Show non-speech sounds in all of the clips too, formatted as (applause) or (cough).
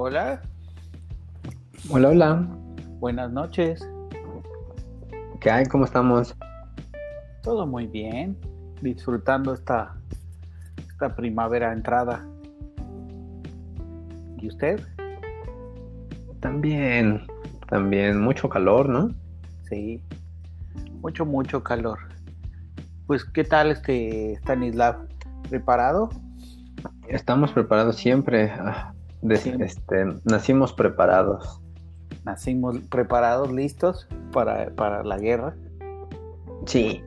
Hola, Hola, hola. buenas noches. ¿Qué hay? ¿Cómo estamos? Todo muy bien. Disfrutando esta, esta primavera entrada. ¿Y usted? También, también mucho calor, ¿no? Sí. Mucho, mucho calor. Pues, ¿qué tal este Stanislav? ¿Preparado? Estamos preparados siempre. ah, de- este, nacimos preparados. Nacimos preparados, listos para, para la guerra. Sí.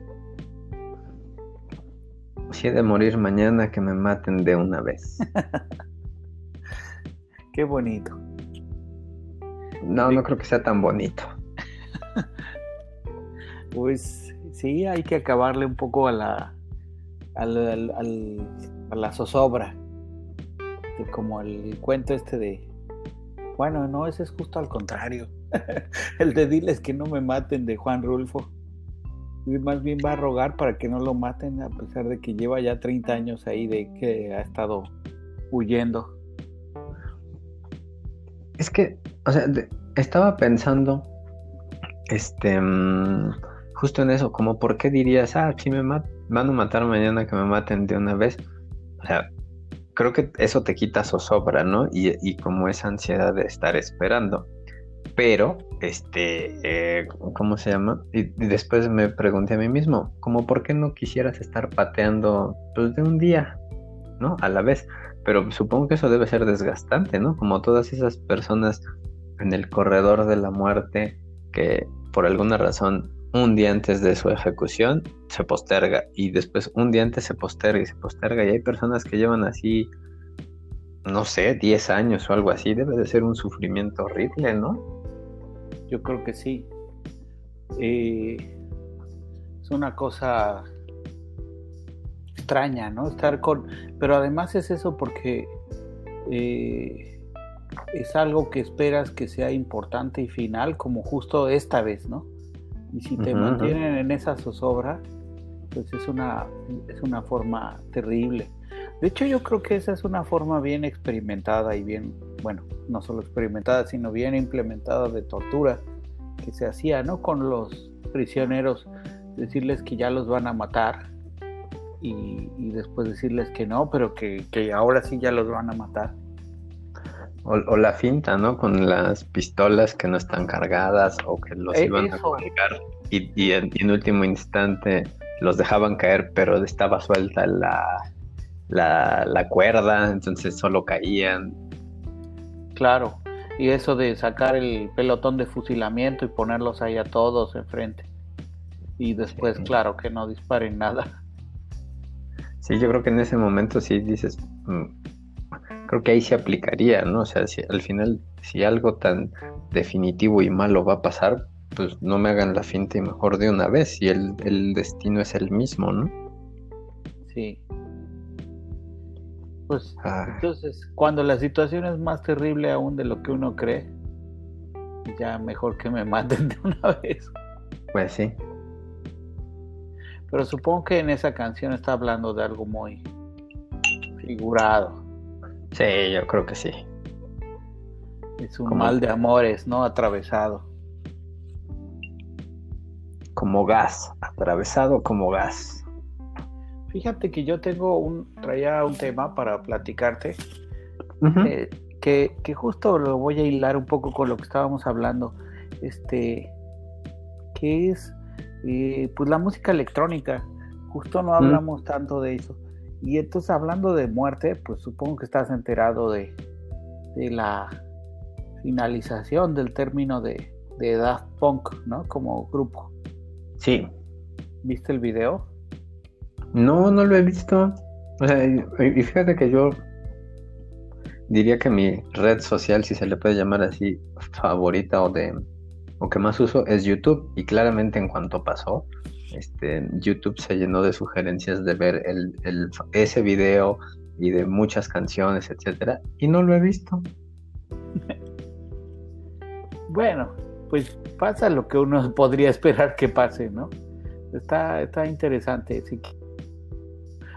Si he de morir mañana, que me maten de una vez. (laughs) Qué bonito. No, no creo que sea tan bonito. (laughs) Pues sí, hay que acabarle un poco a la al, al- al- a la zozobra. Como el cuento este de bueno, no, ese es justo al contrario. (laughs) el de diles que no me maten de Juan Rulfo. Y más bien va a rogar para que no lo maten a pesar de que lleva ya 30 años ahí de que ha estado huyendo. Es que, o sea, estaba pensando, este, mm, justo en eso, como por qué dirías, ah, si me ma- van a matar mañana, que me maten de una vez. O sea, creo que eso te quita zozobra, ¿no? Y, y como esa ansiedad de estar esperando. Pero, este, eh, ¿cómo se llama? Y, y después me pregunté a mí mismo, como por qué no quisieras estar pateando, pues, de un día, ¿no? A la vez. Pero supongo que eso debe ser desgastante, ¿no? Como todas esas personas en el corredor de la muerte que por alguna razón un día antes de su ejecución se posterga y después un día antes se posterga y se posterga y hay personas que llevan así, no sé, 10 años o algo así. Debe de ser un sufrimiento horrible, ¿no? Yo creo que sí. Eh, es una cosa extraña, ¿no? Estar con... Pero además es eso porque eh, es algo que esperas que sea importante y final, como justo esta vez, ¿no? Y si te ujú. mantienen en esa zozobra, pues es una, es una forma terrible. De hecho, yo creo que esa es una forma bien experimentada y bien, bueno, no solo experimentada, sino bien implementada de tortura que se hacía, ¿no? Con los prisioneros, decirles que ya los van a matar y, y después decirles que no, pero que, que ahora sí ya los van a matar. O, o la finta, ¿no? Con las pistolas que no están cargadas o que los Eh, iban a colgar y, y en, y en último instante los dejaban caer, pero estaba suelta la, la, la cuerda, entonces solo caían. Claro. Y eso de sacar el pelotón de fusilamiento y ponerlos ahí a todos enfrente. Y después, Sí. claro, que no disparen nada. Sí, yo creo que en ese momento sí dices, mm, creo que ahí se aplicaría, ¿no? O sea, si al final, si algo tan definitivo y malo va a pasar, pues no me hagan la finta y mejor de una vez, si el, el destino es el mismo, ¿no? Sí. Pues Ah, entonces, cuando la situación es más terrible aún de lo que uno cree, ya mejor que me maten de una (laughs) vez. pues sí. Pero supongo que en esa canción está hablando de algo muy figurado. Sí, yo creo que sí. Es un Como- mal de amores, ¿no? Atravesado. Como gas, atravesado como gas. Fíjate que yo tengo un, traía un tema para platicarte, eh, que, que justo lo voy a hilar un poco con lo que estábamos hablando, este, que es eh, pues la música electrónica. Justo no hablamos tanto de eso. Y entonces hablando de muerte, pues supongo que estás enterado de, de la finalización del término de, de Daft Punk, ¿no? Como grupo. Sí. ¿Viste el video? No, no lo he visto. O sea, y, y fíjate que yo diría que mi red social, si se le puede llamar así, favorita o de o que más uso es YouTube. Y claramente en cuanto pasó, este, YouTube se llenó de sugerencias de ver el, el- ese video y de muchas canciones, etcétera, y no lo he visto. (laughs) Bueno, pues pasa lo que uno (laughs) podría esperar que pase, ¿no? Está, está interesante. sí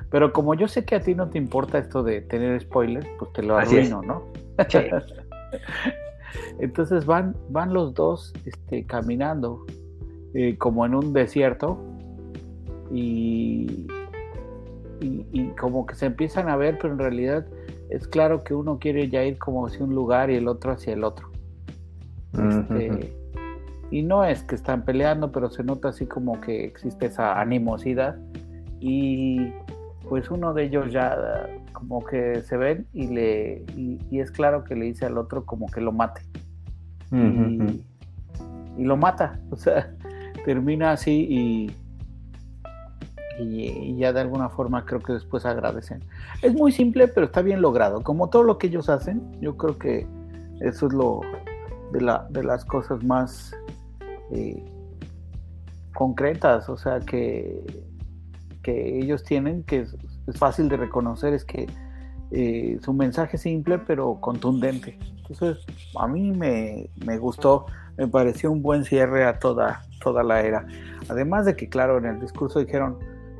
Pero como yo sé que a ti no te importa esto de tener spoilers, pues te lo Así es. arruino, ¿no? Sí. (laughs) Entonces van, van los dos este, caminando eh, como en un desierto y, y, como que se empiezan a ver, pero en realidad es claro que uno quiere ya ir como hacia un lugar y el otro hacia el otro. Este, y no es que están peleando, pero se nota así como que existe esa animosidad y pues uno de ellos ya como que se ven y le y, es claro que le dice al otro como que lo mate y, lo mata (laughs) o sea termina así y, y, ya de alguna forma creo que después agradecen. Es muy simple pero está bien logrado. Como todo lo que ellos hacen yo creo que eso es lo de, la, de las cosas más eh, concretas. O sea que que ellos tienen, que es, fácil de reconocer, es que eh, su mensaje simple pero contundente. Entonces, a mí me, gustó, me pareció un buen cierre a toda, toda la era. Además de que, claro, en el discurso dijeron,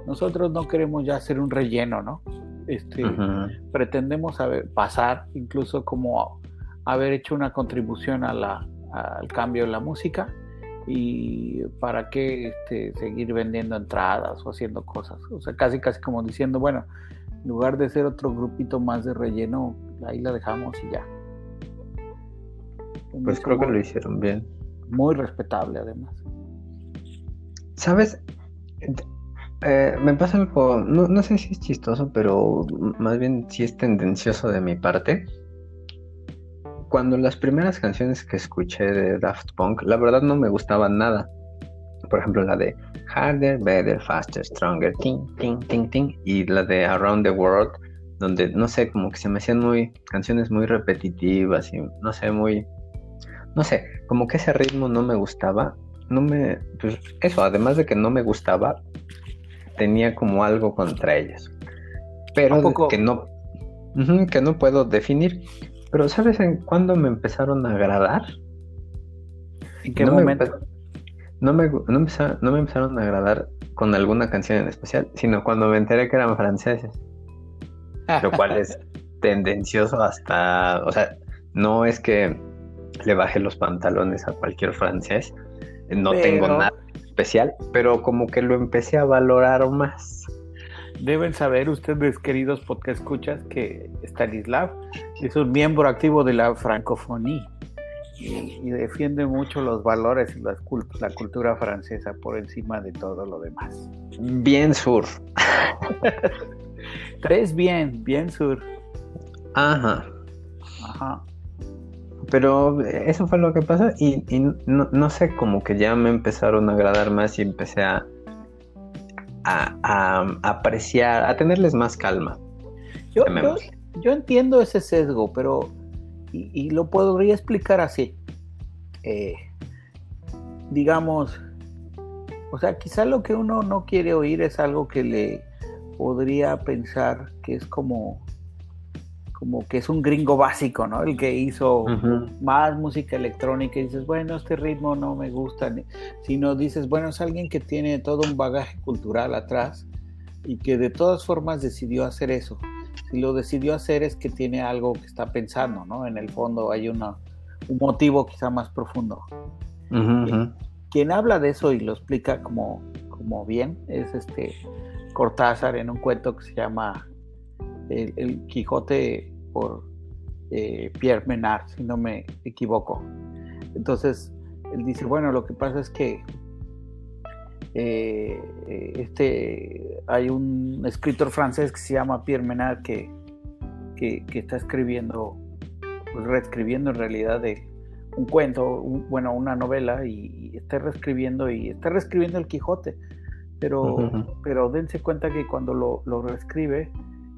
nosotros no queremos ya hacer un relleno, ¿no? Este, Pretendemos pasar, incluso como haber hecho una contribución a la, al cambio en la música y para qué este, seguir vendiendo entradas o haciendo cosas. O sea, casi, casi como diciendo, bueno, en lugar de ser otro grupito más de relleno, ahí la dejamos y ya. pues creo que lo hicieron bien. Muy respetable además. ¿Sabes? Eh, me pasa algo, no, no sé si es chistoso, pero más bien si es tendencioso de mi parte cuando las primeras canciones que escuché de Daft Punk, la verdad no me gustaban nada. Por ejemplo, la de Harder, Better, Faster, Stronger, ting, ting, ting, ting, y la de Around the World, donde no sé, como que se me hacían muy canciones muy repetitivas y no sé, muy no sé, como que ese ritmo no me gustaba. No me pues eso, además de que no me gustaba, tenía como algo contra ellas. Pero que no que no puedo definir. Pero ¿sabes en cuándo me empezaron a agradar? ¿En qué momento? no, me, no, me empezaron, a agradar con alguna canción en especial, sino cuando me enteré que eran franceses. (laughs) Lo cual es tendencioso hasta, o sea, no es que le baje los pantalones a cualquier francés, no tengo nada especial, pero como que lo empecé a valorar más. Deben saber ustedes, queridos podcast escuchas, que Stanislav es un miembro activo de la francofonía y, defiende mucho los valores y la cultura francesa por encima de todo lo demás. Bien sur. (laughs) Tres bien, bien sur. Ajá. Ajá. Pero eso fue lo que pasó y, no, no, sé, como que ya me empezaron a agradar más y empecé a, a, apreciar, a tenerles más calma. Yo, yo, entiendo ese sesgo, pero y, lo podría explicar así. Eh, digamos, o sea, quizá lo que uno no quiere oír es algo que le podría pensar que es como como que es un gringo básico, ¿no? El que hizo más música electrónica y dices, bueno, este ritmo no me gusta, sino dices, bueno, es alguien que tiene todo un bagaje cultural atrás y que de todas formas decidió hacer eso. Si lo decidió hacer es que tiene algo que está pensando, ¿no? En el fondo hay una, un motivo quizá más profundo. Quien habla de eso y lo explica como, como bien es este Cortázar en un cuento que se llama el, Quijote por eh, Pierre Menard, si no me equivoco. Entonces, él dice, bueno, lo que pasa es que eh, este, hay un escritor francés que se llama Pierre Menard que, que, está escribiendo, pues reescribiendo en realidad de un cuento, bueno, una novela y, está reescribiendo y está reescribiendo el Quijote. Pero, pero dense cuenta que cuando lo, lo reescribe,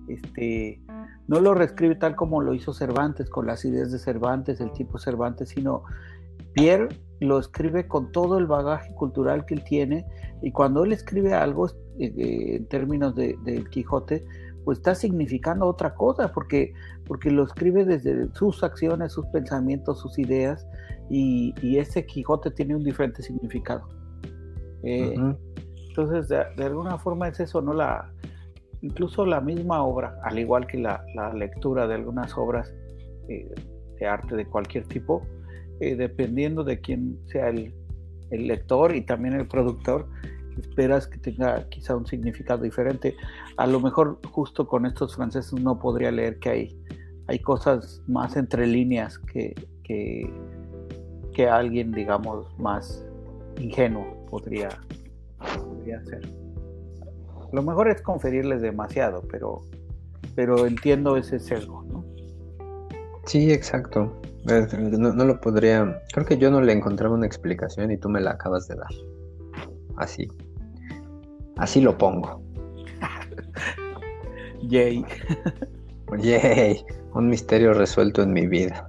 este, no lo reescribe tal como lo hizo Cervantes, con las ideas de Cervantes, el tipo Cervantes, sino Pierre lo escribe con todo el bagaje cultural que él tiene y cuando él escribe algo eh, eh, en términos del de Quijote, pues está significando otra cosa, porque, porque lo escribe desde sus acciones, sus pensamientos, sus ideas, y, ese Quijote tiene un diferente significado. Eh, entonces, de, alguna forma es eso, ¿no? La, incluso la misma obra, al igual que la, lectura de algunas obras, eh, arte de cualquier tipo, eh, dependiendo de quién sea el, el, lector y también el productor, esperas que tenga quizá un significado diferente. A lo mejor justo con estos franceses no podría leer que hay, hay cosas más entre líneas que, que, que alguien, digamos, más ingenuo podría, podría hacer. Lo mejor es conferirles demasiado, pero, pero entiendo ese sesgo, ¿no? Sí, exacto. No, no, lo podría. Creo que yo no le encontraba una explicación y tú me la acabas de dar. Así. Así lo pongo. (laughs) Yay. Yay. Un misterio resuelto en mi vida.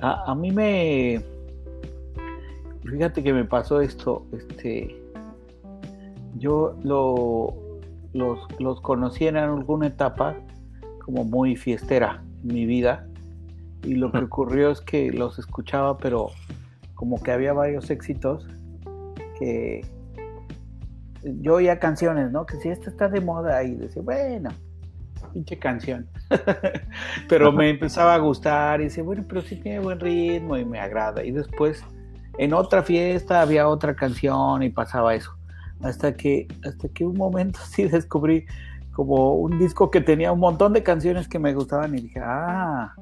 A, a mí me. Fíjate que me pasó esto. Este yo lo, los, los conocí en alguna etapa como muy fiestera en mi vida y lo que ocurrió es que los escuchaba pero como que había varios éxitos que yo oía canciones, ¿no? Que si esta está de moda y decía, bueno, pinche canción. (laughs) pero me empezaba a gustar y decía, bueno, pero sí tiene buen ritmo y me agrada. Y después en otra fiesta había otra canción y pasaba eso hasta que, hasta que un momento (laughs) sí descubrí como un disco que tenía un montón de canciones que me gustaban y dije, ah,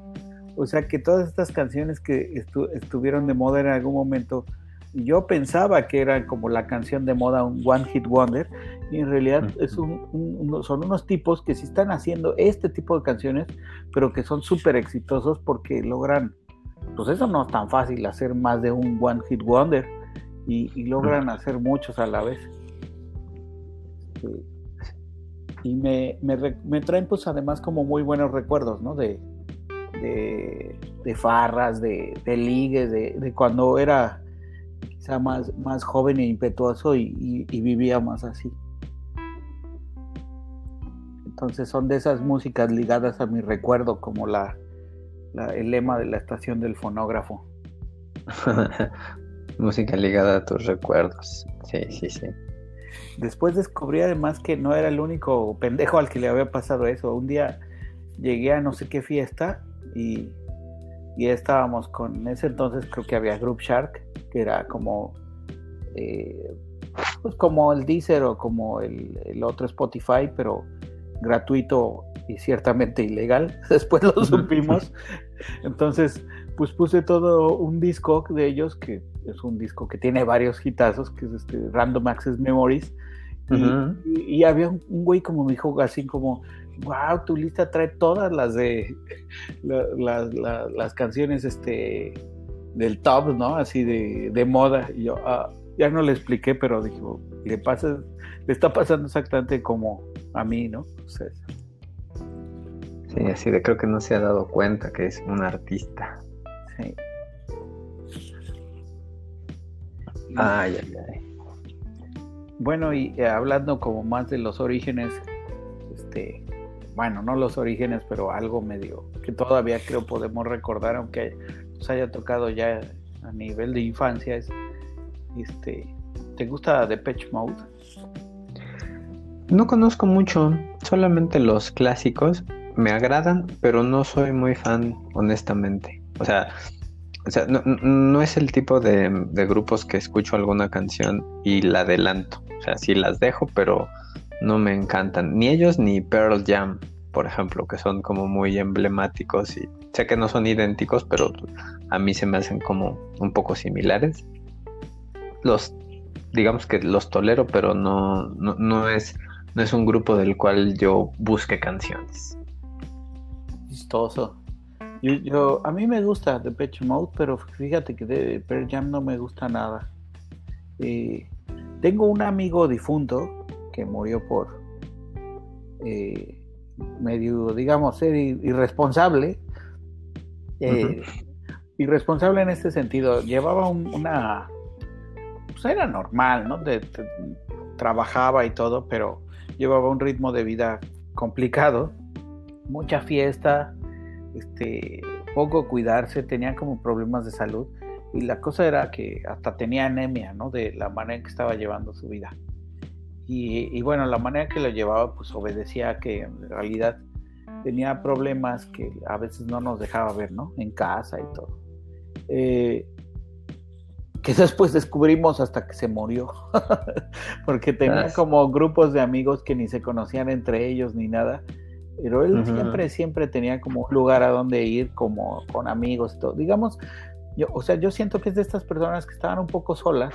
o sea que todas estas canciones que estuvieron de moda en algún momento, yo pensaba que eran como la canción de moda, un One Hit Wonder, y en realidad es un, son unos tipos que sí están haciendo este tipo de canciones, pero que son súper exitosos porque logran, pues eso no es tan fácil, hacer más de un One Hit Wonder, y logran hacer muchos a la vez y me, me, traen pues además como muy buenos recuerdos, ¿no? De, de, farras, de, de ligues, de, cuando era quizá más, más joven e impetuoso y, vivía más así. Entonces son de esas músicas ligadas a mi recuerdo, como la, el lema de la estación del fonógrafo. (laughs) Música ligada a tus recuerdos. Sí, sí, sí. Después descubrí además que no era el único pendejo al que le había pasado eso. Un día llegué a no sé qué fiesta y, y estábamos con, en ese entonces creo que había Group Shark, que era como, eh, pues como el Deezer o como el, el, otro Spotify, pero gratuito y ciertamente ilegal. (laughs) Después lo supimos. Entonces, pues puse todo un disco de ellos que es un disco que tiene varios hitazos, que es este Random Access Memories. y, había un, güey como me dijo así como, wow, tu lista trae todas las de (laughs) las canciones este del top, ¿no? Así de, moda. Y yo ah, ya no le expliqué, pero dijo, le pasa, le está pasando exactamente como a mí, ¿no? sí, así de creo que no se ha dado cuenta que es un artista. Sí. Ay, ay, ay. Bueno, y eh, hablando como más de los orígenes, este, bueno, no los orígenes, pero algo medio que todavía creo podemos recordar, aunque nos haya tocado ya a nivel de infancia, es, este, ¿te gusta Depeche Mode? No conozco mucho, solamente los clásicos me agradan, pero no soy muy fan, honestamente. O sea, o sea, no, es el tipo de, grupos que escucho alguna canción y la adelanto. O sea, sí las dejo, pero no me encantan. Ni ellos ni Pearl Jam, por ejemplo, que son como muy emblemáticos y sé que no son idénticos, pero a mí se me hacen como un poco similares. Los, digamos que los tolero, pero no, no, no es, no es un grupo del cual yo busque canciones. Chistoso. Yo, a mí me gusta Depeche Mode, pero fíjate que de Pearl Jam no me gusta nada. Eh, tengo un amigo difunto que murió por eh, medio, digamos, ser irresponsable. Eh, irresponsable en este sentido. Llevaba una. Pues era normal, ¿no? trabajaba y todo, pero llevaba un ritmo de vida complicado. Mucha fiesta, este, poco cuidarse, tenía como problemas de salud y la cosa era que hasta tenía anemia, ¿no? De la manera en que estaba llevando su vida. Y, bueno, la manera que lo llevaba pues obedecía que en realidad tenía problemas que a veces no nos dejaba ver, ¿no? En casa y todo. Eh, que después descubrimos hasta que se murió, (laughs) porque tenía como grupos de amigos que ni se conocían entre ellos ni nada, pero él siempre, siempre tenía como un lugar a donde ir, como con amigos todo. Digamos, yo, o sea, yo siento que es de estas personas que estaban un poco solas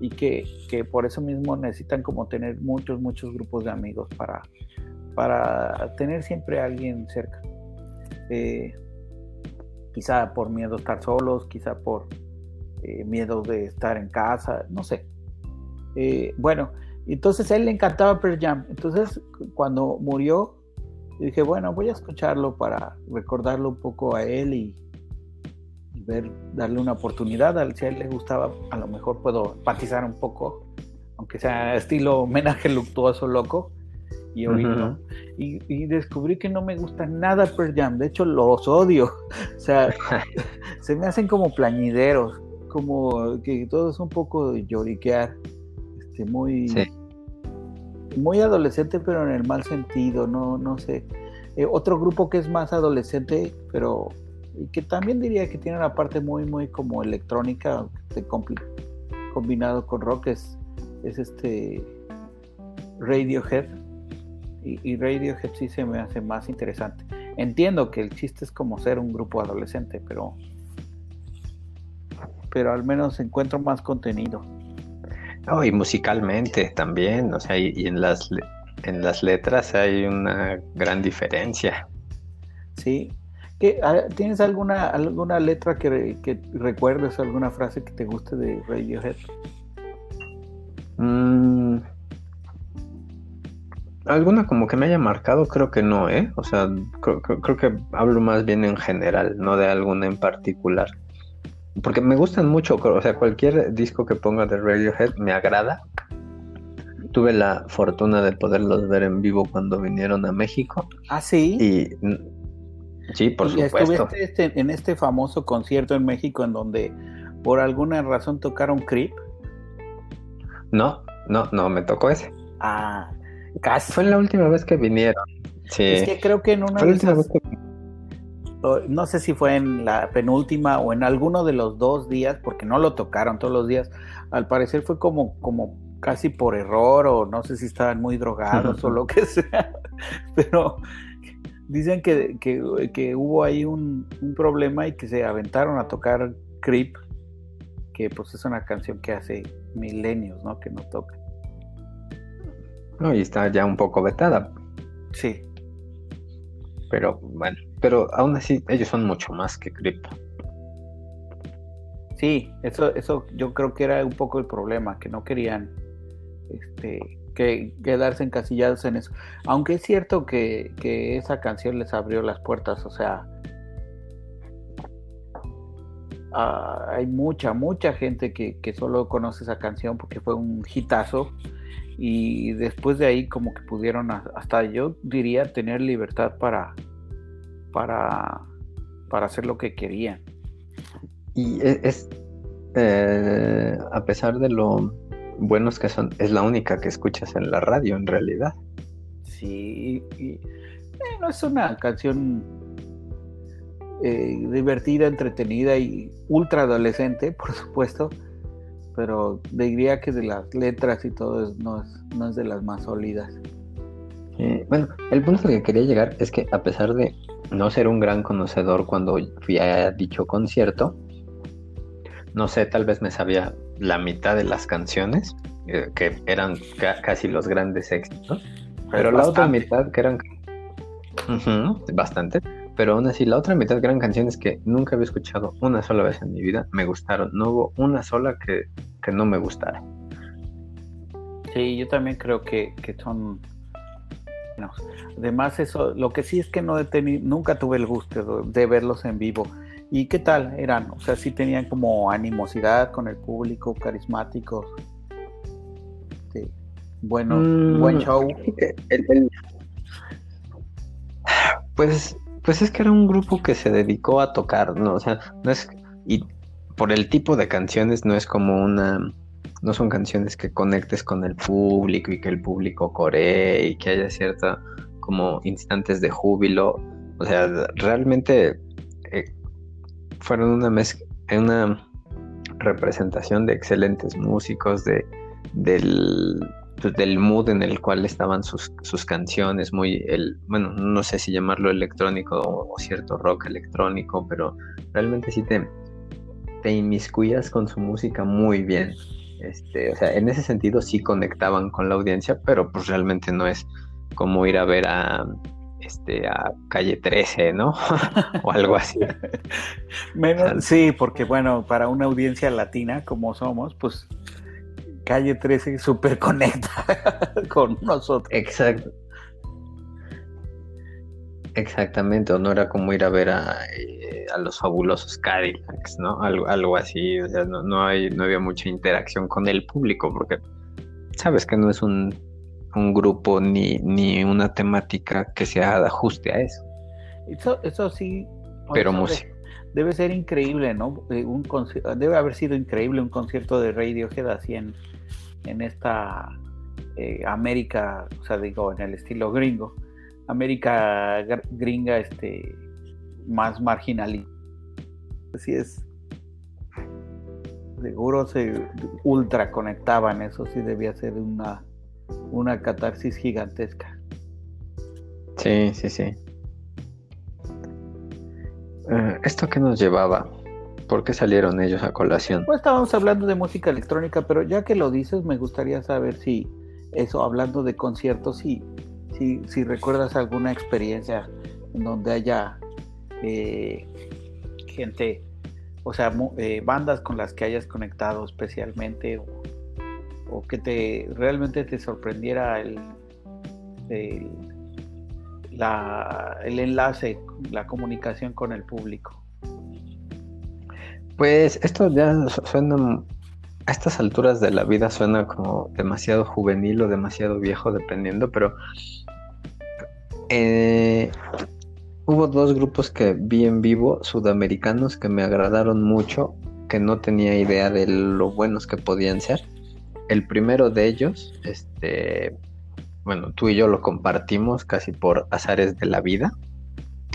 y que, que por eso mismo necesitan como tener muchos, muchos grupos de amigos para, para tener siempre a alguien cerca. Eh, quizá por miedo a estar solos, quizá por eh, miedo de estar en casa, no sé. Eh, bueno, entonces a él le encantaba Pearl Jam. Entonces, cuando murió, dije, bueno, voy a escucharlo para recordarlo un poco a él y, y ver, darle una oportunidad. Si a él le gustaba, a lo mejor puedo empatizar un poco, aunque sea estilo homenaje luctuoso loco y oírlo. Ujú. y, y descubrí que no me gusta nada Pearl Jam, de hecho los odio, (laughs) o sea, (laughs) se me hacen como plañideros, como que todo es un poco lloriquear, este, muy, Sí. Muy adolescente, pero en el mal sentido, no, no sé. Eh, otro grupo que es más adolescente, pero que también diría que tiene una parte muy, muy como electrónica, combinado con rock, es, es este Radiohead. Y, y Radiohead sí se me hace más interesante. Entiendo que el chiste es como ser un grupo adolescente, pero pero al menos encuentro más contenido. Oh, y musicalmente también, o sea, y, y en las en las letras hay una gran diferencia. ¿Sí? ¿Qué, ah, ¿Tienes alguna, alguna letra que, re- que recuerdes, alguna frase que te guste de Radiohead? Mm, alguna como que me haya marcado, creo que no, ¿eh? O sea, creo, creo- creo que hablo más bien en general, no de alguna en particular. Porque me gustan mucho, o sea, cualquier disco que ponga de Radiohead me agrada. Tuve la fortuna de poderlos ver en vivo cuando vinieron a México Ah, sí. y sí, por Y supuesto. estuviste este- en este famoso concierto en México en donde por alguna razón tocaron Creep. No, no, no, me tocó ese. Ah, casi. Fue la última vez que vinieron. Sí. Es que creo que en una Fue de esas, que no sé si fue en la penúltima o en alguno de los dos días, porque no lo tocaron todos los días. Al parecer fue como, como casi por error, o no sé si estaban muy drogados o (laughs) lo que sea. (laughs) Pero dicen que, que- que hubo ahí un, un problema y que se aventaron a tocar Creep, que pues es una canción que hace milenios, ¿no? Que no toca. No, y está ya un poco vetada, Sí, pero bueno, pero aún así ellos son mucho más que Crypto. Sí, eso, eso yo creo que era un poco el problema, que no querían este, que quedarse encasillados en eso. Aunque es cierto que, que esa canción les abrió las puertas, o sea, hay mucha, mucha gente que, que solo conoce esa canción porque fue un hitazo y después de ahí como que pudieron hasta yo diría tener libertad para, para, para hacer lo que querían. Y e- es, eh, a pesar de lo buenos que son, es la única que escuchas en la radio en realidad. Sí, y, bueno, es una canción eh, divertida, entretenida y ultra adolescente, (laughs) por supuesto, pero diría que de las letras y todo es- no, es, no es de las más sólidas. Eh, bueno, el punto al que quería llegar es que a pesar de no ser un gran conocedor cuando fui a dicho concierto, no sé, tal vez me sabía la mitad de las canciones, eh, que eran ca- casi los grandes éxitos, pero la otra mitad que eran... Bastante, pero aún así la otra mitad que eran canciones que nunca había escuchado una sola vez en mi vida, me gustaron, no hubo una sola que, que no me gustara. Sí, yo también creo que, que son... Además, eso, lo que sí es que no he tenido, nunca tuve el gusto de, de verlos en vivo. ¿Y qué tal eran? O sea, sí tenían como animosidad con el público, carismáticos. Sí. Bueno, Mm, buen show. el- el- Pues, pues es que era un grupo que se dedicó a tocar, ¿no? O sea, no es, y por el tipo de canciones no es como una, no son canciones que conectes con el público y que el público coree y que haya cierta como instantes de júbilo. O sea, realmente eh, fueron una mezcla, una representación de excelentes músicos, de, del, pues, del mood en el cual estaban sus, sus, canciones, muy, el, bueno, no sé si llamarlo electrónico o, cierto rock electrónico, pero realmente sí te, te inmiscuyas con su música muy bien. Este, o sea, en ese sentido sí conectaban con la audiencia, pero pues realmente no es como ir a ver a este a calle 13, ¿no? (laughs) o algo así. (laughs) sí, porque bueno, para una audiencia latina como somos, pues calle 13 súper conecta (laughs) con nosotros. Exacto. Exactamente, o no era como ir a ver a, eh, los fabulosos Cadillacs, ¿no? Algo, algo así, o sea, no, hay, no había mucha interacción con el público, porque sabes que no es un, grupo ni, ni una temática que se ajuste a eso. Eso, eso sí. Pero música. Debe ser increíble, ¿no? Eh, un debe haber sido increíble un concierto de Radiohead así en, en esta eh, América, o sea, digo, en el estilo gringo, América gringa este, más marginal. Así es. Seguro se ultra conectaban, eso sí debía ser una, una catarsis gigantesca. Sí, sí, sí. Eh, ¿Esto qué nos llevaba? ¿Por qué salieron ellos a colación? Pues estábamos hablando de música electrónica, pero ya que lo dices, me gustaría saber si eso, hablando de conciertos, si, si, si recuerdas alguna experiencia en donde haya eh, gente, o sea, eh, bandas con las que hayas conectado especialmente o, que te realmente te sorprendiera el, el, la, el enlace, la comunicación con el público. Pues esto ya suena, a estas alturas de la vida suena como demasiado juvenil o demasiado viejo, dependiendo, pero eh, hubo dos grupos que vi en vivo, sudamericanos, que me agradaron mucho, que no tenía idea de lo buenos que podían ser. El primero de ellos, este, bueno, tú y yo lo compartimos casi por azares de la vida,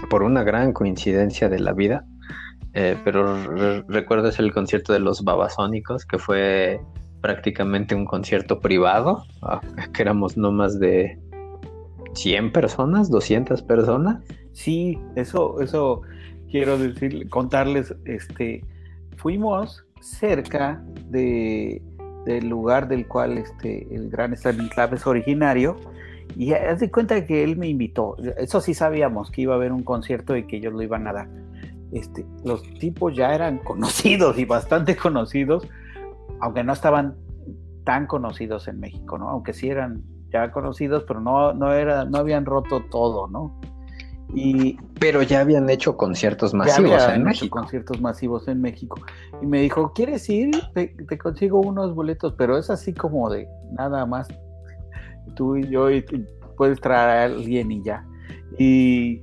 por una gran coincidencia de la vida eh, pero recuerdas el concierto de los babasónicos, que fue prácticamente un concierto privado, ah, (laughs) que éramos no más de 100 personas, 200 personas. Sí, eso, eso quiero decir, contarles, este, fuimos cerca de, del lugar del cual este, el gran Stanislav es originario, y haz de cuenta que él me invitó, eso sí sabíamos que iba a haber un concierto y que ellos lo iban a dar este, los tipos ya eran conocidos y bastante conocidos, aunque no estaban tan conocidos en México, ¿no? Aunque sí eran ya conocidos, pero no, no, era, no habían roto todo, ¿no? Y, pero ya habían hecho conciertos masivos en México. conciertos masivos en México. Y me dijo, ¿quieres ir? Te, te, consigo unos boletos, pero es así como de nada más tú y yo y puedes traer a alguien y ya. Y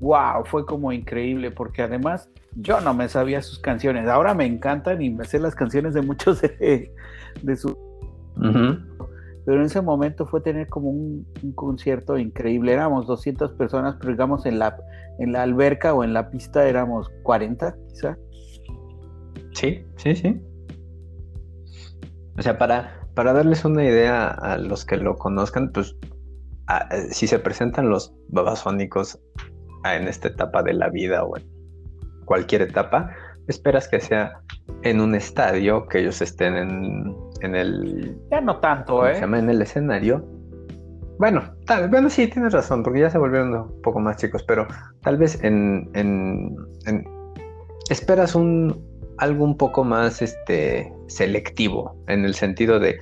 wow, fue como increíble porque además yo no me sabía sus canciones. Ahora me encantan y me sé las canciones de muchos de, de su... Pero en ese momento fue tener como un, concierto increíble. Éramos 200 personas, pero digamos en la, en la alberca o en la pista éramos 40 quizá. Sí, sí, sí. O sea, para, para darles una idea a los que lo conozcan, pues si se presentan los babasónicos en esta etapa de la vida o en cualquier etapa, esperas que sea en un estadio, que ellos estén en, en el... Ya no tanto, ¿eh? Se llama en el escenario. Bueno, tal, bueno, sí, tienes razón, porque ya se volvieron un poco más chicos, pero tal vez en, en, en esperas un algo un poco más este selectivo, en el sentido de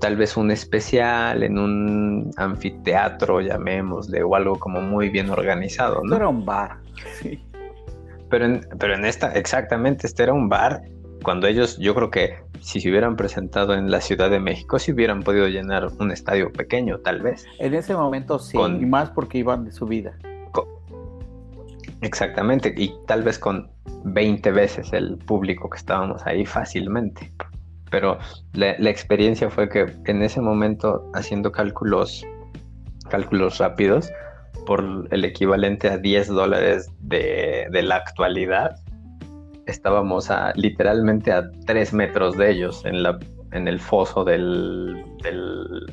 tal vez un especial en un anfiteatro, llamémosle, o algo como muy bien organizado, ¿no? era un bar, sí. Pero en, pero en esta, exactamente, este era un bar. Cuando ellos, yo creo que si se hubieran presentado en la Ciudad de México, si hubieran podido llenar un estadio pequeño, tal vez. En ese momento sí, y más porque iban de subida. exactamente, y tal vez con 20 veces el público que estábamos ahí fácilmente pero la, experiencia fue que en ese momento, haciendo cálculos cálculos rápidos, por el equivalente a 10 dólares de, de la actualidad, estábamos a literalmente a 3 metros de ellos en, la, en el foso del, del,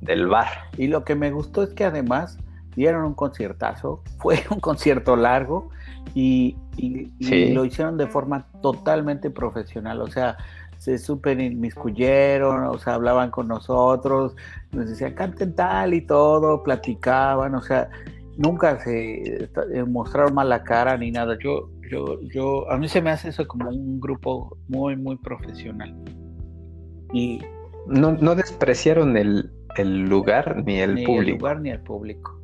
del bar. Y lo que me gustó es que además dieron un conciertazo, (laughs) fue un concierto largo y, y- lo hicieron de forma totalmente profesional, o sea, se super inmiscuyeron, o sea, hablaban con nosotros, nos decían canten tal y todo, platicaban, o sea, nunca se eh, mostraron mala cara ni nada. Yo, yo, yo, a mí se me hace eso como un grupo muy, muy profesional. Y No, no despreciaron el, el lugar ni el ni el público. lugar ni el público.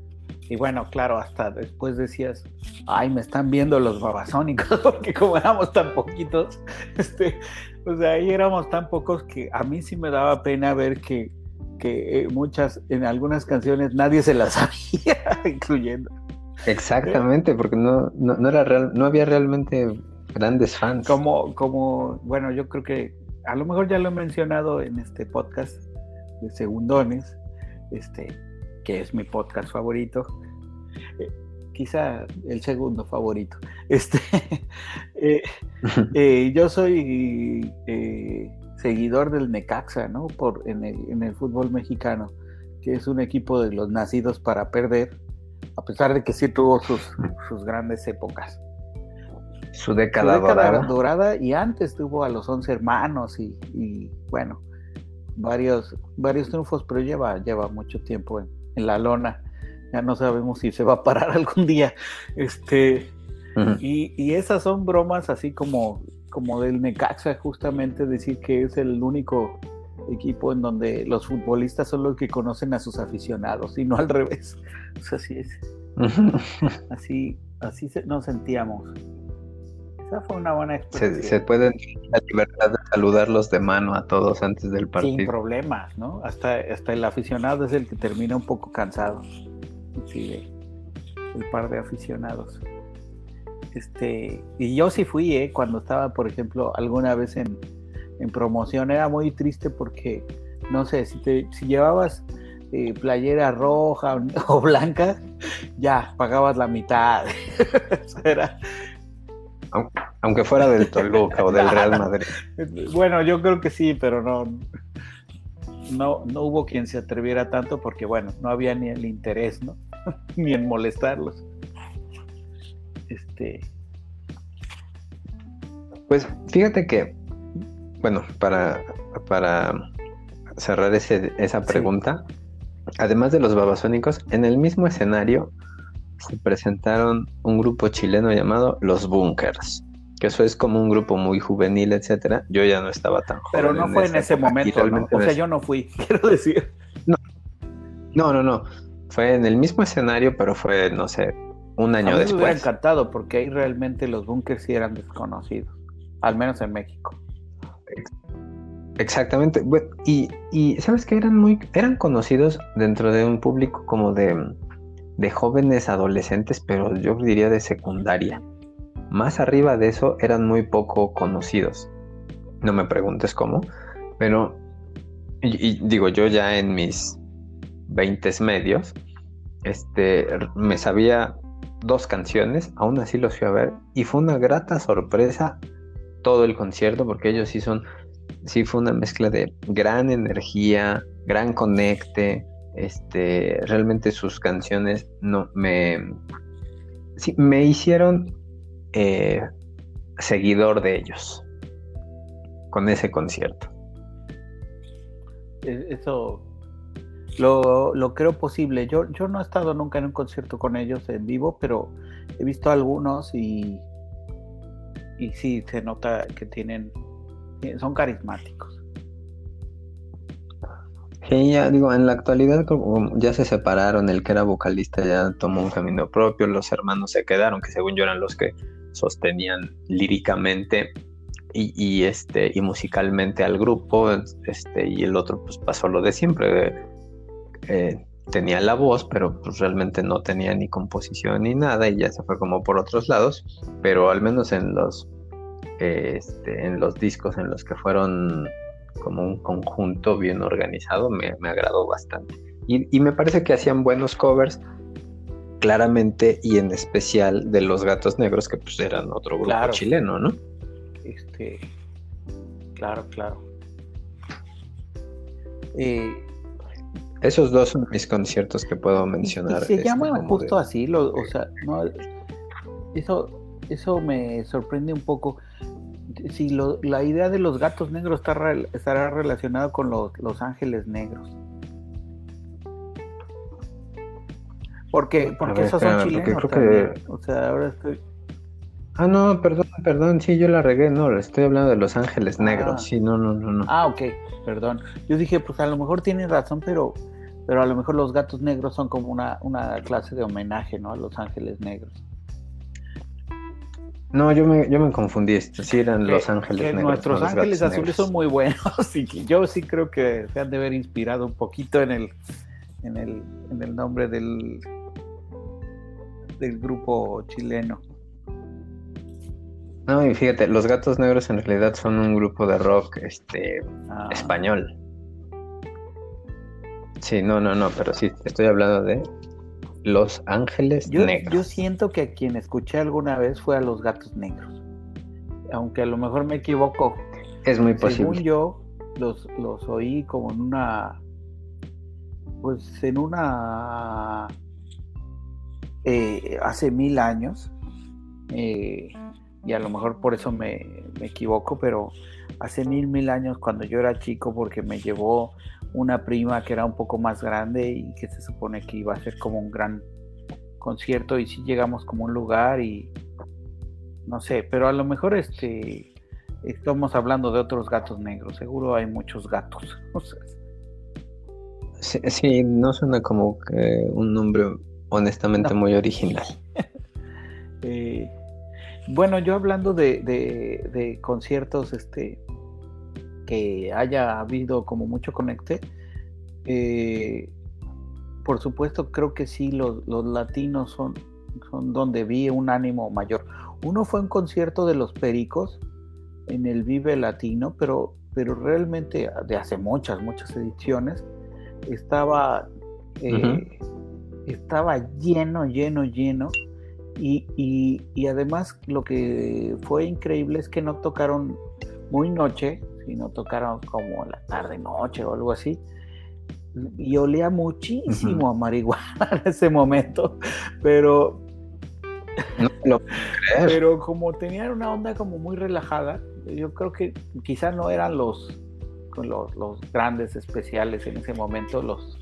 Y bueno, claro, hasta después decías, ay, me están viendo los babasónicos, (laughs) porque como éramos tan poquitos, (laughs) este, o sea, ahí éramos tan pocos que a mí sí me daba pena ver que, que eh, muchas, en algunas canciones nadie se las (laughs) sabía, incluyendo. Exactamente, porque no, no, no era real, no había realmente grandes fans. Como, como, bueno, yo creo que a lo mejor ya lo he mencionado en este podcast de Segundones, este, que es mi podcast favorito. Eh, quizá el segundo favorito. Este, (laughs) eh, (laughs) eh, yo soy seguidor del Necaxa, ¿no? Por, en, el, en el fútbol mexicano, que es un equipo de los nacidos para perder, a pesar de que sí tuvo sus, sus grandes épocas. Su Su década, década dorada. dorada y antes tuvo a los 11 hermanos y, y, bueno, varios, varios triunfos, pero lleva, lleva mucho tiempo en, en, la lona. Ya no sabemos si se va a parar (laughs) algún día. Este, uh -huh. y, y, esas son bromas así como, como del Necaxa, justamente decir que es el único equipo en donde los futbolistas son los que conocen a sus aficionados y no al revés. Sea, así es. (laughs) así, así nos sentíamos. Esa fue una buena experiencia. Se, se puede la libertad de saludarlos de mano a todos antes del partido. Sin problemas, ¿no? Hasta, hasta el aficionado es el que termina un poco cansado. Sí, el par de aficionados. Este, y yo sí fui, ¿eh? Cuando estaba, por ejemplo, alguna vez en, en promoción, era muy triste porque, no sé, si, te, si llevabas eh, playera roja (laughs) o blanca, ya pagabas la mitad. (laughs) era, aunque fuera del Toluca o del Real Madrid. (laughs) Bueno, yo creo que sí, pero no, no, no hubo quien se atreviera tanto porque, bueno, no había ni el interés, ¿no? ni en molestarlos. Este. Pues fíjate que, bueno, para, para cerrar ese, esa pregunta, sí. Además de los babasónicos, en el mismo escenario se presentaron un grupo chileno llamado Los Bunkers, que eso es como un grupo muy juvenil, etcétera. Yo ya no estaba tan joven. Pero no fue en ese momento, ¿no? o sea, yo no fui, (laughs) quiero decir. No, no, no, no. Fue en el mismo escenario, pero fue, no sé, un año A mí después. Me hubiera encantado, porque ahí realmente los bunkers sí eran desconocidos, al menos en México. Exactamente. Y, sabes que eran muy, eran conocidos dentro de un público como de de jóvenes adolescentes, pero yo diría de secundaria. Más arriba de eso eran muy poco conocidos. No me preguntes cómo, pero y, y digo yo ya en mis 20 medios, este, me sabía dos canciones, aún así los fui a ver y fue una grata sorpresa todo el concierto porque ellos sí son, sí fue una mezcla de gran energía, gran conecte, este, realmente sus canciones no me, sí, me hicieron eh, seguidor de ellos con ese concierto. Eso lo, lo, creo posible. Yo, yo no he estado nunca en un concierto con ellos en vivo, pero he visto algunos y, y sí se nota que tienen, son carismáticos. Sí, ya digo, en la actualidad ya se separaron, el que era vocalista ya tomó un camino propio, los hermanos se quedaron, que según yo eran los que sostenían líricamente y, este y musicalmente al grupo, este y el otro pues pasó lo de siempre, eh, tenía la voz, pero pues realmente no tenía ni composición ni nada y ya se fue como por otros lados, pero al menos en los eh, este, en los discos en los que fueron como un conjunto bien organizado, me, me agradó bastante. Y, me parece que hacían buenos covers, claramente y en especial de los Gatos Negros, que pues eran otro grupo chileno, ¿no? Este, claro, claro. Eh, Esos dos son mis conciertos que puedo mencionar. se este, llaman justo así, o sea, no, eso, eso me sorprende un poco. Si la idea de los gatos negros está, estará relacionada con los, los ángeles negros. Porque, porque esos son chilenos O sea, ahora estoy... Ah, no, perdón, perdón, sí, yo la regué, no, estoy hablando de Los Ángeles Negros, ah. sí, no, no, no, no. Ah, ok, perdón. Yo dije, pues a lo mejor tiene razón, pero, pero a lo mejor los gatos negros son como una, una clase de homenaje, ¿no? A Los Ángeles Negros. No, yo me, yo me confundí, sí eran Los Ángeles Negros. Nuestros Ángeles Azules son muy buenos, (laughs) y yo sí creo que se han de haber inspirado un poquito en el, en el, en el nombre del, del grupo chileno. No, y fíjate, los Gatos Negros en realidad son un grupo de rock este ah. español. Sí, no, no, no, pero sí, estoy hablando de Los Ángeles Negros. Yo siento que quien escuché alguna vez fue a Los Gatos Negros. Aunque a lo mejor me equivoco. Es muy posible. Según yo, los, los oí como en una. Pues en una eh, hace mil años, eh, y a lo mejor por eso me, equivoco, pero hace mil, mil años cuando yo era chico, porque me llevó una prima que era un poco más grande y que se supone que iba a ser como un gran concierto y si llegamos como un lugar y no sé, pero a lo mejor este estamos hablando de otros gatos negros, seguro hay muchos gatos. (laughs) sí, no suena como que un nombre honestamente muy original. (laughs) Eh, bueno, yo hablando de, conciertos este, que haya habido como mucho conecte, eh, por supuesto creo que sí, los, latinos son, son donde vi un ánimo mayor. Uno fue un concierto de los Pericos en el Vive Latino, pero, pero realmente de hace muchas, muchas ediciones, estaba... Eh, estaba lleno, lleno, lleno. Y, además lo que fue increíble es que no tocaron muy noche, sino tocaron como la tarde noche o algo así. Y olía muchísimo a marihuana (laughs) en ese momento, pero pero como tenían una onda como muy relajada, yo creo que quizás no eran los, los, los grandes especiales en ese momento, los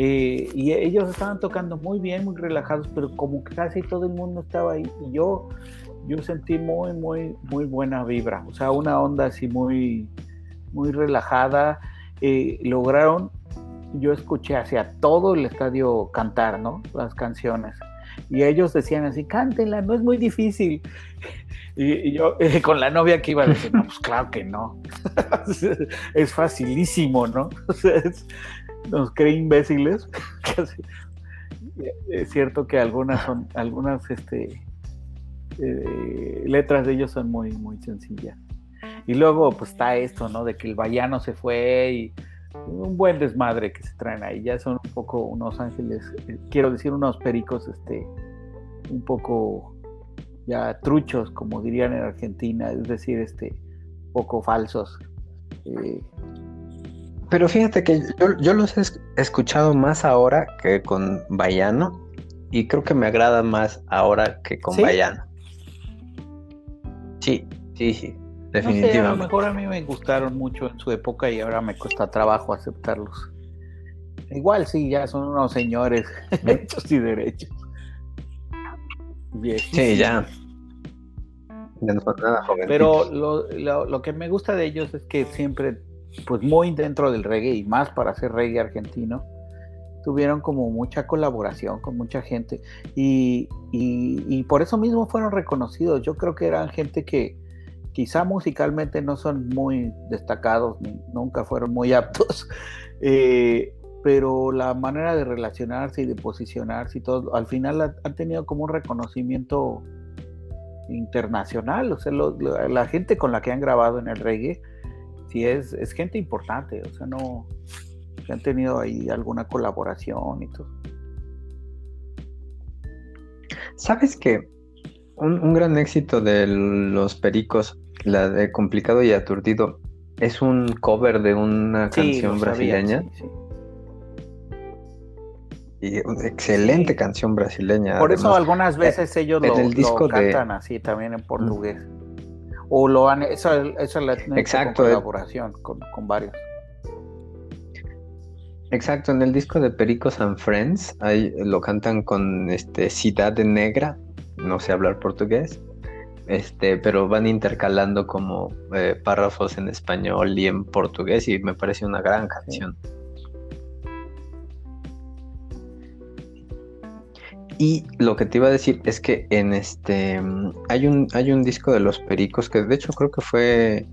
eh, y ellos estaban tocando muy bien, muy relajados, pero como casi todo el mundo estaba ahí. Y yo, yo sentí muy, muy, muy buena vibra. O sea, una onda así muy, muy relajada. Eh, lograron, yo escuché hacia todo el estadio cantar, ¿no? Las canciones. Y ellos decían así, cántenla, no es muy difícil. (laughs) Y, yo (laughs) con la novia que iba a no, pues claro que no. (laughs) es facilísimo, ¿no? Nos cree imbéciles. es cierto que algunas son, algunas este, eh, letras de ellos son muy, muy sencillas. Y luego pues está esto, ¿no? De que el vallano se fue y un buen desmadre que se traen ahí. Ya son un poco unos ángeles, eh, quiero decir unos pericos, este, un poco ya truchos, como dirían en Argentina, es decir, este, poco falsos. Eh, pero fíjate que yo, los he escuchado más ahora que con Bayano y creo que me agrada más ahora que con Bayano. Sí, sí, sí, definitivamente. a lo mejor a mí me gustaron mucho en su época y ahora me cuesta trabajo aceptarlos. Igual sí, ya son unos señores (laughs) hechos y derechos. Sí, ya. Ya no nada Pero lo, lo que me gusta de ellos es que siempre pues muy dentro del reggae y más para hacer reggae argentino, tuvieron como mucha colaboración con mucha gente y, por eso mismo fueron reconocidos. Yo creo que eran gente que quizá musicalmente no son muy destacados, ni nunca fueron muy (laughs) aptos, eh, pero la manera de relacionarse y de posicionarse y todo, al final han tenido como un reconocimiento internacional. O sea, la gente con la que han grabado en el reggae sí es, es gente importante, o sea, no, que han tenido ahí alguna colaboración y todo. ¿Sabes que un, gran éxito de los pericos, la de Complicado y Aturdido, es un cover de una canción brasileña? Y una excelente canción brasileña. Por eso algunas eh, veces ellos lo, cantan así también en portugués. O lo han, eso, eso es la Exacto, eh. colaboración con, con, varios. Exacto, en el disco de Pericos and Friends ahí lo cantan con este de Negra, no sé hablar portugués, este, pero van intercalando como eh, párrafos en español y en portugués y me parece una gran canción. Y lo que te iba a decir es que en este hay un hay un disco de los Pericos que de hecho creo que fue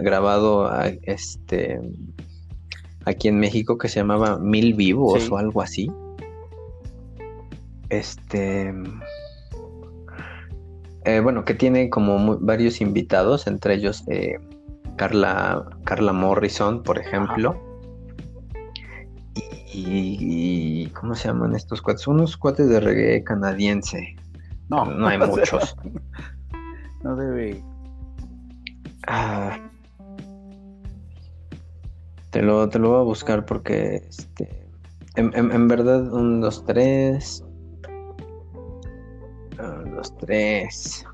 grabado este aquí en México que se llamaba Mil Vivos o algo así. Este eh, bueno, que tiene como varios invitados, entre ellos eh, Carla, Carla Morrison, por ejemplo. Y, ¿cómo se llaman estos cuates? Unos cuates de reggae canadiense. No, no hay (laughs) muchos. no debe. Ah, te lo, te lo voy a buscar porque este, en, verdad, un, dos, tres. Un, dos, tres.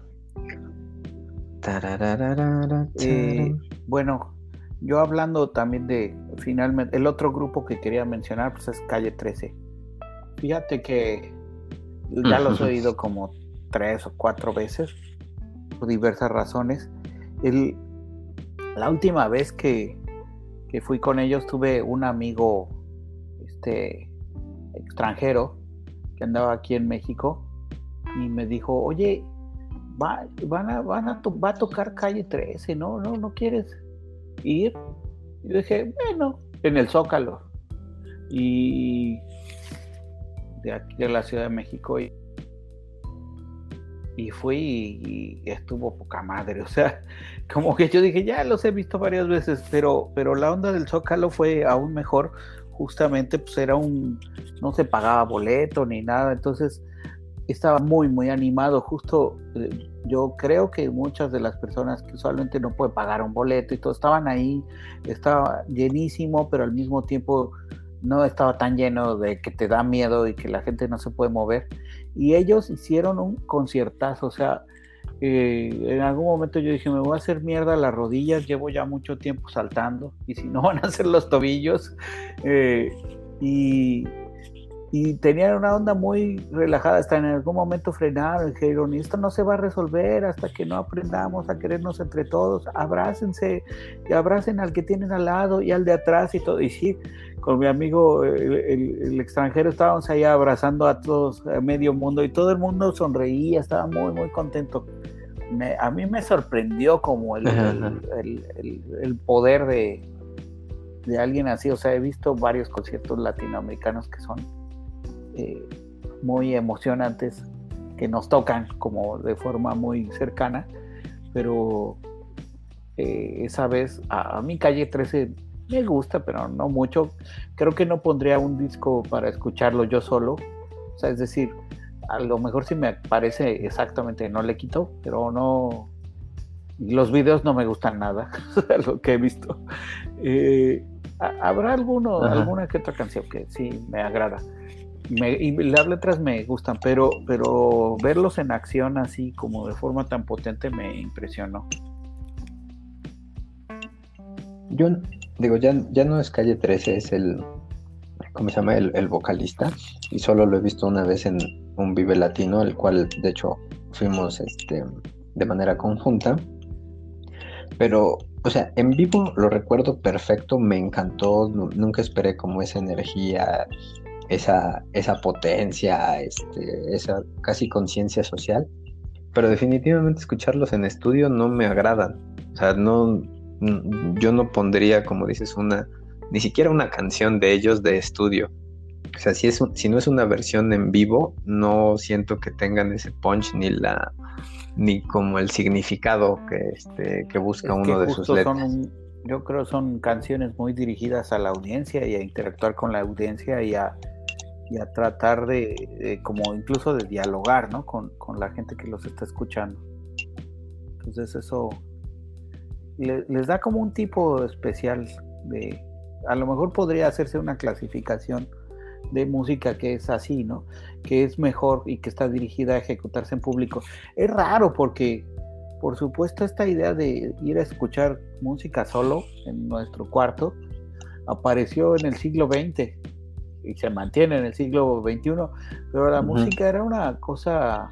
Eh, bueno, yo hablando también de, finalmente, el otro grupo que quería mencionar, pues es Calle 13. Fíjate que ya los he oído (laughs) como tres o cuatro veces, por diversas razones. El, la última vez que, que fui con ellos tuve un amigo este, extranjero que andaba aquí en México y me dijo, oye, va, van a, van a va a tocar calle 13, ¿no? ¿No, no quieres? ir. Y dije, bueno, en el Zócalo. Y de aquí de la Ciudad de México. Y, fui y, estuvo poca madre. (laughs) O sea, como que yo dije, ya los he visto varias veces, pero, pero la onda del Zócalo fue aún mejor. Justamente, pues era un, no se pagaba boleto ni nada. Entonces, estaba muy, muy animado. Justo eh, yo creo que muchas de las personas que usualmente no pueden pagar un boleto y todo estaban ahí, estaba llenísimo, pero al mismo tiempo no estaba tan lleno de que te da miedo y que la gente no se puede mover. Y ellos hicieron un conciertazo, o sea, eh, en algún momento yo dije, me voy a hacer mierda las rodillas, llevo ya mucho tiempo saltando, y si no van a ser los tobillos. (laughs) Eh, y, y tenían una onda muy relajada, hasta en algún momento frenaron, dijeron, esto no se va a resolver hasta que no aprendamos a querernos entre todos, abrácense y abracen al que tienen al lado y al de atrás y todo. Y sí, con mi amigo el, extranjero estábamos ahí abrazando a todos, a medio mundo, y todo el mundo sonreía, estaba muy, muy contento. a mí me sorprendió como el, el poder de, de alguien así, o sea, he visto varios conciertos latinoamericanos que son eh, muy emocionantes que nos tocan como de forma muy cercana, pero eh, esa vez a, mi calle 13 me gusta, pero no mucho. Creo que no pondría un disco para escucharlo yo solo. O sea, es decir, a lo mejor si me parece exactamente, no le quito, pero no. Los videos no me gustan nada, (laughs) lo que he visto. Eh, habrá alguno, alguna que otra canción que sí me agrada y las letras me gustan, pero, pero verlos en acción así como de forma tan potente me impresionó. Yo digo, ya, ya no es calle 13, es el, ¿cómo se llama? El, vocalista. Y solo lo he visto una vez en un Vive Latino, el cual de hecho fuimos este, de manera conjunta. Pero, o sea, en vivo lo recuerdo perfecto, me encantó, nunca esperé como esa energía, esa, esa potencia, este, esa casi conciencia social, pero definitivamente escucharlos en estudio no me agradan. O sea, no, yo no pondría, como dices, una, ni siquiera una canción de ellos de estudio. O sea, si, es si no es una versión en vivo, no siento que tengan ese punch ni la ni como el significado que, este, que busca uno de sus letras. Son yo creo son canciones muy dirigidas a la audiencia y a interactuar con la audiencia y a, tratar de, como incluso de dialogar, ¿no? Con, la gente que los está escuchando. Entonces eso les da como un tipo especial de, a lo mejor podría hacerse una clasificación de música que es así, ¿no? Que es mejor y que está dirigida a ejecutarse en público. Es raro porque, por supuesto, esta idea de ir a escuchar música solo en nuestro cuarto apareció en el siglo XX y se mantiene en el siglo XXI, pero la música era una cosa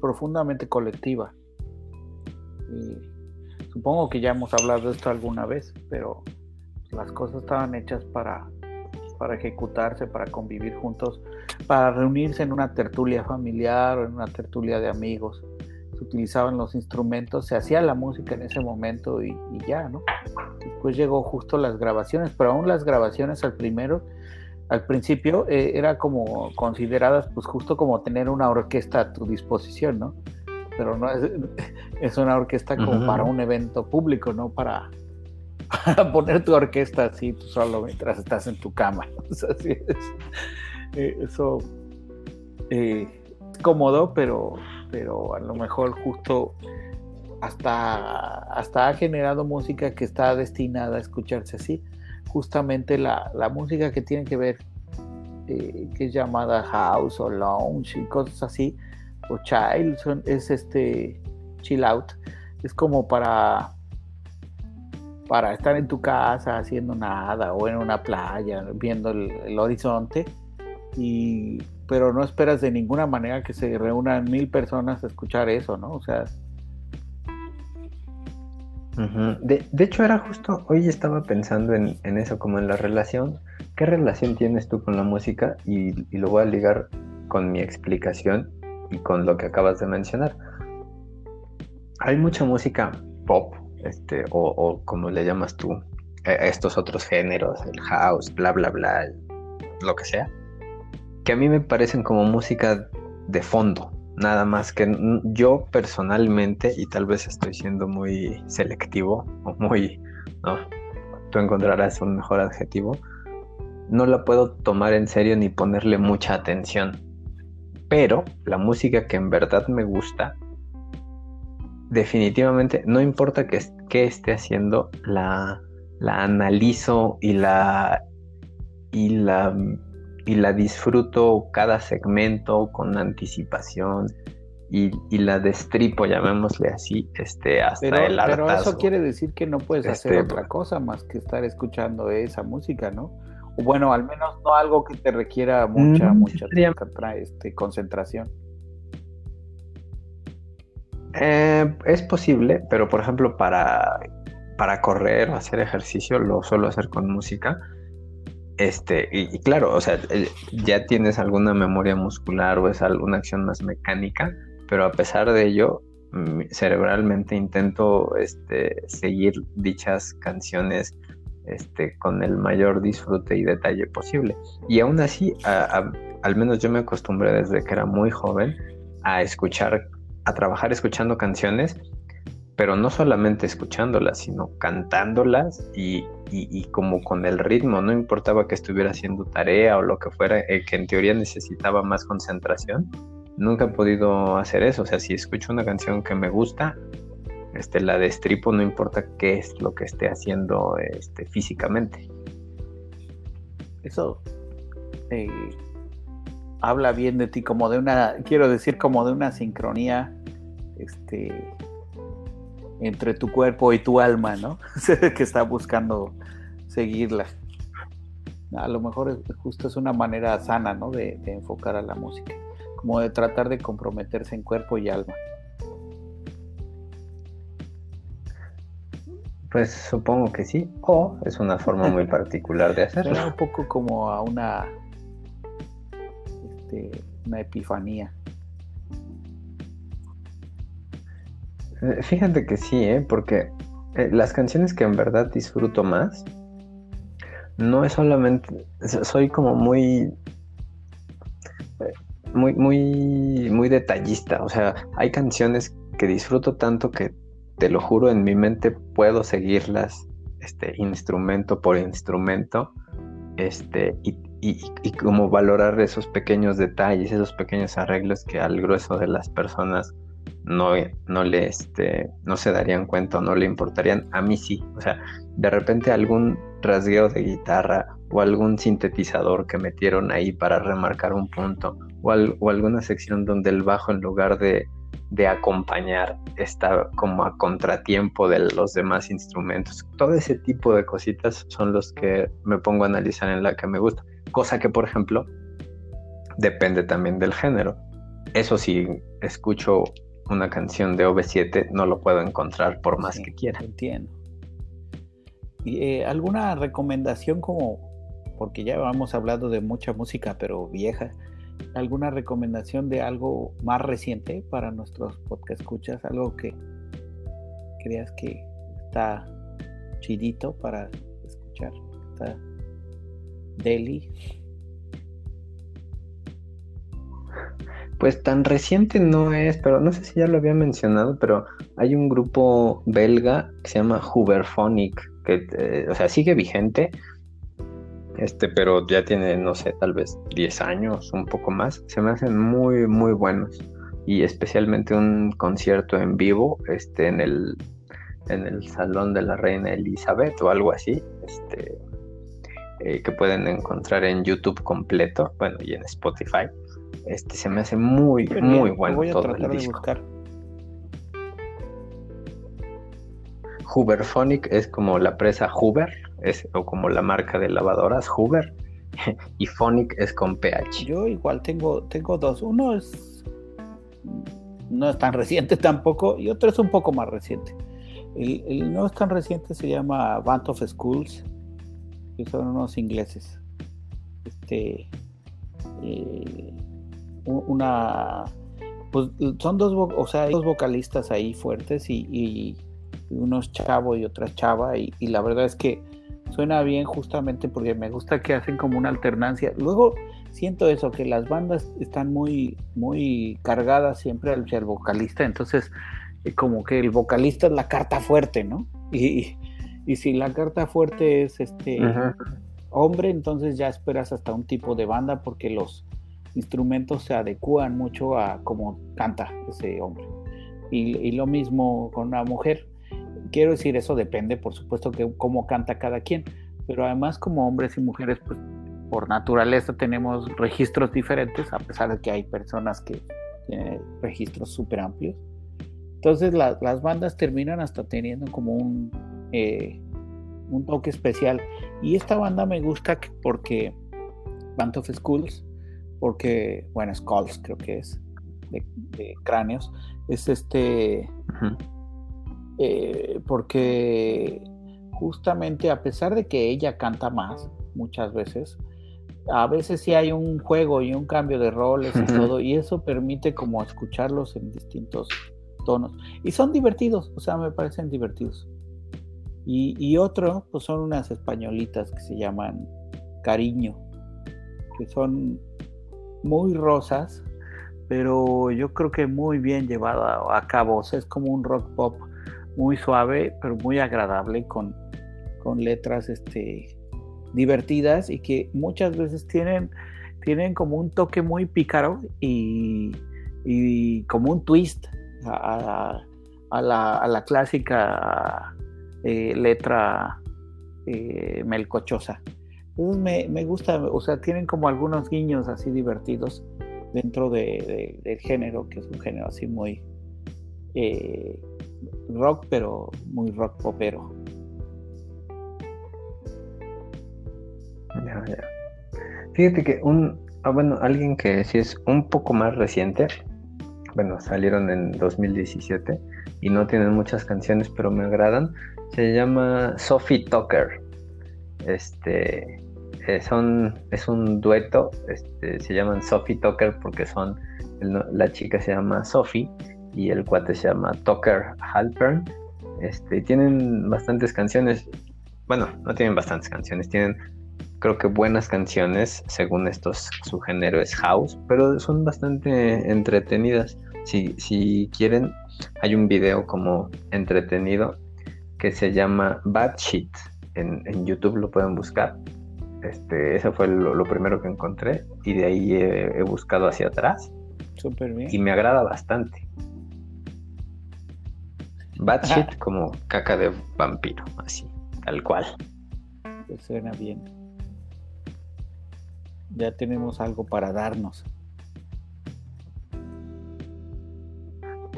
profundamente colectiva. supongo que ya hemos hablado de esto alguna vez, pero las cosas estaban hechas para para ejecutarse, para convivir juntos, para reunirse en una tertulia familiar o en una tertulia de amigos. Se utilizaban los instrumentos, se hacía la música en ese momento y, ya, ¿no? Después llegó justo las grabaciones, pero aún las grabaciones al primero, al principio, eh, era como consideradas pues justo como tener una orquesta a tu disposición, ¿no? Pero no es, (laughs) es una orquesta como para un evento público, no para (laughs) para poner tu orquesta así tú solo mientras estás en tu cama. (laughs) así es. Eh, eso eh, es cómodo, pero, pero a lo mejor justo hasta, hasta ha generado música que está destinada a escucharse así. Justamente la, música que tiene que ver, eh, que es llamada house o lounge y cosas así, o child, es este chill out. Es como para para estar en tu casa haciendo nada o en una playa viendo el, horizonte y pero no esperas de ninguna manera que se reúnan mil personas a escuchar eso, ¿no? O sea... de, hecho era justo, hoy estaba pensando en, eso, como en la relación, ¿qué relación tienes tú con la música? Y, y lo voy a ligar con mi explicación y con lo que acabas de mencionar. Hay mucha música pop este, o, como le llamas tú, a estos otros géneros, el house, bla, bla, bla, lo que sea, que a mí me parecen como música de fondo, nada más que yo personalmente, y tal vez estoy siendo muy selectivo o muy, no, tú encontrarás un mejor adjetivo, no la puedo tomar en serio ni ponerle mucha atención. Pero la música que en verdad me gusta definitivamente, no importa qué, esté haciendo, la, la analizo y la, y la y la disfruto cada segmento con anticipación y, la destripo, llamémosle así, este, hasta el hartazgo. Pero eso quiere decir que no puedes hacer este, otra cosa más que estar escuchando esa música, ¿no? O bueno, al menos no algo que te requiera mucha, mucha este, concentración. Eh, es posible, pero por ejemplo para, para correr o hacer ejercicio lo suelo hacer con música. Este, y, claro, o sea, eh, ya tienes alguna memoria muscular o es alguna acción más mecánica, pero a pesar de ello, mm, cerebralmente intento este, seguir dichas canciones este, con el mayor disfrute y detalle posible. Y aún así, al menos yo me acostumbré desde que era muy joven a escuchar a trabajar escuchando canciones, pero no solamente escuchándolas, sino cantándolas y, como con el ritmo, no importaba que estuviera haciendo tarea o lo que fuera, eh, que en teoría necesitaba más concentración, nunca he podido hacer eso, o sea, si escucho una canción que me gusta, este, la destripo, no importa qué es lo que esté haciendo este, físicamente. Eso eh, habla bien de ti, como de una, quiero decir, como de una sincronía este, entre tu cuerpo y tu alma, ¿no? (laughs) que está buscando seguirla. A lo mejor justo es una manera sana, ¿no? De, de enfocar a la música, como de tratar de comprometerse en cuerpo y alma. Pues supongo que sí, o es una forma muy (laughs) particular de hacerlo. un poco como a una una epifanía. Fíjate que sí, ¿eh? porque eh, las canciones que en verdad disfruto más, no es solamente, soy como muy, muy, muy, muy detallista, o sea, hay canciones que disfruto tanto que te lo juro, en mi mente puedo seguirlas este, instrumento por instrumento, este, y, y, como valorar esos pequeños detalles, esos pequeños arreglos que al grueso de las personas no, no le este, no se darían cuenta no le importarían. A mí sí. O sea, de repente algún rasgueo de guitarra o algún sintetizador que metieron ahí para remarcar un punto o, o alguna sección donde el bajo en lugar de, de acompañar está como a contratiempo de los demás instrumentos. Todo ese tipo de cositas son los que me pongo a analizar en la que me gusta. Cosa que, por ejemplo, depende también del género. Eso sí, escucho una canción de OV7, no lo puedo encontrar por más que quiera. Entiendo. ¿Y, eh, ¿Alguna recomendación como, porque ya hemos hablado de mucha música, pero vieja, alguna recomendación de algo más reciente para nuestros podcast escuchas? Algo que creas que está chidito para escuchar. Está Delhi. Pues tan reciente no es, pero no sé si ya lo había mencionado, pero hay un grupo belga que se llama Huberphonic, que, eh, o sea, sigue vigente, este, pero ya tiene, no sé, tal vez 10 años, un poco más. Se me hacen muy, muy buenos. Y especialmente un concierto en vivo, este, en el, en el Salón de la Reina Elizabeth o algo así, este, eh, que pueden encontrar en YouTube completo, bueno, y en Spotify. Este se me hace muy, muy bueno voy a todo tratar el disco. De buscar. Huberphonic es como la presa Huber, es, o como la marca de lavadoras Huber, (laughs) y Phonic es con PH. Yo igual tengo, tengo dos. Uno es no es tan reciente (laughs) tampoco, y otro es un poco más reciente. El, el no es tan reciente se llama Band of Schools son unos ingleses. Este, eh, una, pues son dos, o sea, dos vocalistas ahí fuertes y, y, unos chavo y otra chava y, la verdad es que suena bien justamente porque me gusta que hacen como una alternancia. Luego siento eso, que las bandas están muy, muy cargadas siempre al, el vocalista, entonces eh, como que el vocalista es la carta fuerte, ¿no? Y, y si la carta fuerte es este hombre, entonces ya esperas hasta un tipo de banda porque los instrumentos se adecúan mucho a cómo canta ese hombre. Y, lo mismo con una mujer. Quiero decir, eso depende, por supuesto, que cómo canta cada quien. Pero además, como hombres y mujeres, pues por naturaleza tenemos registros diferentes, a pesar de que hay personas que tienen registros súper amplios. Entonces las bandas terminan hasta teniendo como un eh, un toque especial. Y esta banda me gusta porque Band of Schools, porque, bueno, Skulls creo que es, de, cráneos, es este, eh, porque justamente a pesar de que ella canta más muchas veces, a veces sí hay un juego y un cambio de roles y todo, y eso permite como escucharlos en distintos tonos. Y son divertidos, o sea, me parecen divertidos. Y, otro, pues son unas españolitas que se llaman Cariño, que son muy rosas, pero yo creo que muy bien llevada a cabo. es como un rock pop muy suave, pero muy agradable, con, con letras este, divertidas y que muchas veces tienen, tienen como un toque muy pícaro y, como un twist a, la, a la clásica eh, letra eh, melcochosa. Entonces me, gusta, o sea, tienen como algunos guiños así divertidos dentro de, del género, que es un género así muy eh, rock, pero muy rock popero. Fíjate que un, ah, bueno, alguien que sí es un poco más reciente, bueno, salieron en 2017 y no tienen muchas canciones, pero me agradan, se llama Sophie Tucker. Este eh, son, es un dueto, este, se llaman Sophie Tucker porque son la chica se llama Sophie y el cuate se llama Tucker Halpern. Este, tienen bastantes canciones, bueno, no tienen bastantes canciones, tienen creo que buenas canciones, según estos su género es house, pero son bastante entretenidas. Si, si quieren, hay un video como entretenido que se llama Bad Shit. En, YouTube lo pueden buscar. Este, ese fue lo, primero que encontré y de ahí he, buscado hacia atrás. Súper bien. Y me agrada bastante. Bad shit como caca de vampiro, así, tal cual. Pues suena bien. Ya tenemos algo para darnos.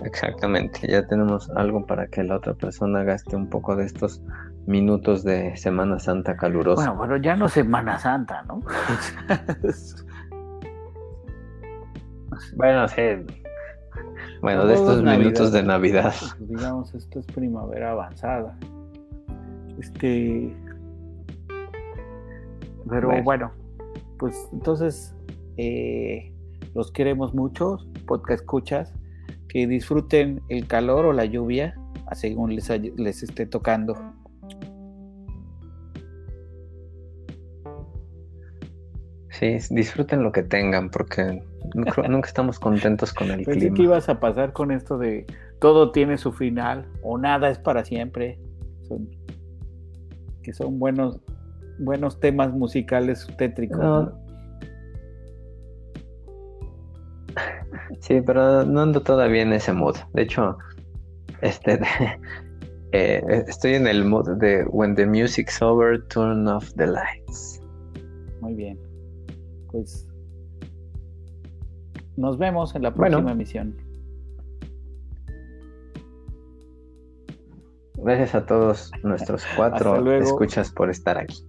Exactamente, ya tenemos algo para que la otra persona gaste un poco de estos minutos de Semana Santa calurosa. Bueno, bueno, ya no Semana Santa, ¿no? bueno, sí. Bueno, de estos minutos de Navidad. Pues, digamos, esto es primavera avanzada. Este. Pero bueno, pues entonces eh, los queremos mucho, podcast escuchas que disfruten el calor o la lluvia según les, les esté tocando. Sí, disfruten lo que tengan porque nunca, estamos contentos con el Pensé que ibas a pasar con esto de todo tiene su final o nada es para siempre. que son buenos buenos temas musicales tétricos. (laughs) Sí, pero no ando todavía en ese mood. De hecho, este, (laughs) eh, estoy en el mood de When the music's over, turn off the lights. Muy bien. Pues nos vemos en la próxima emisión. Gracias a todos nuestros (laughs) cuatro escuchas por estar aquí.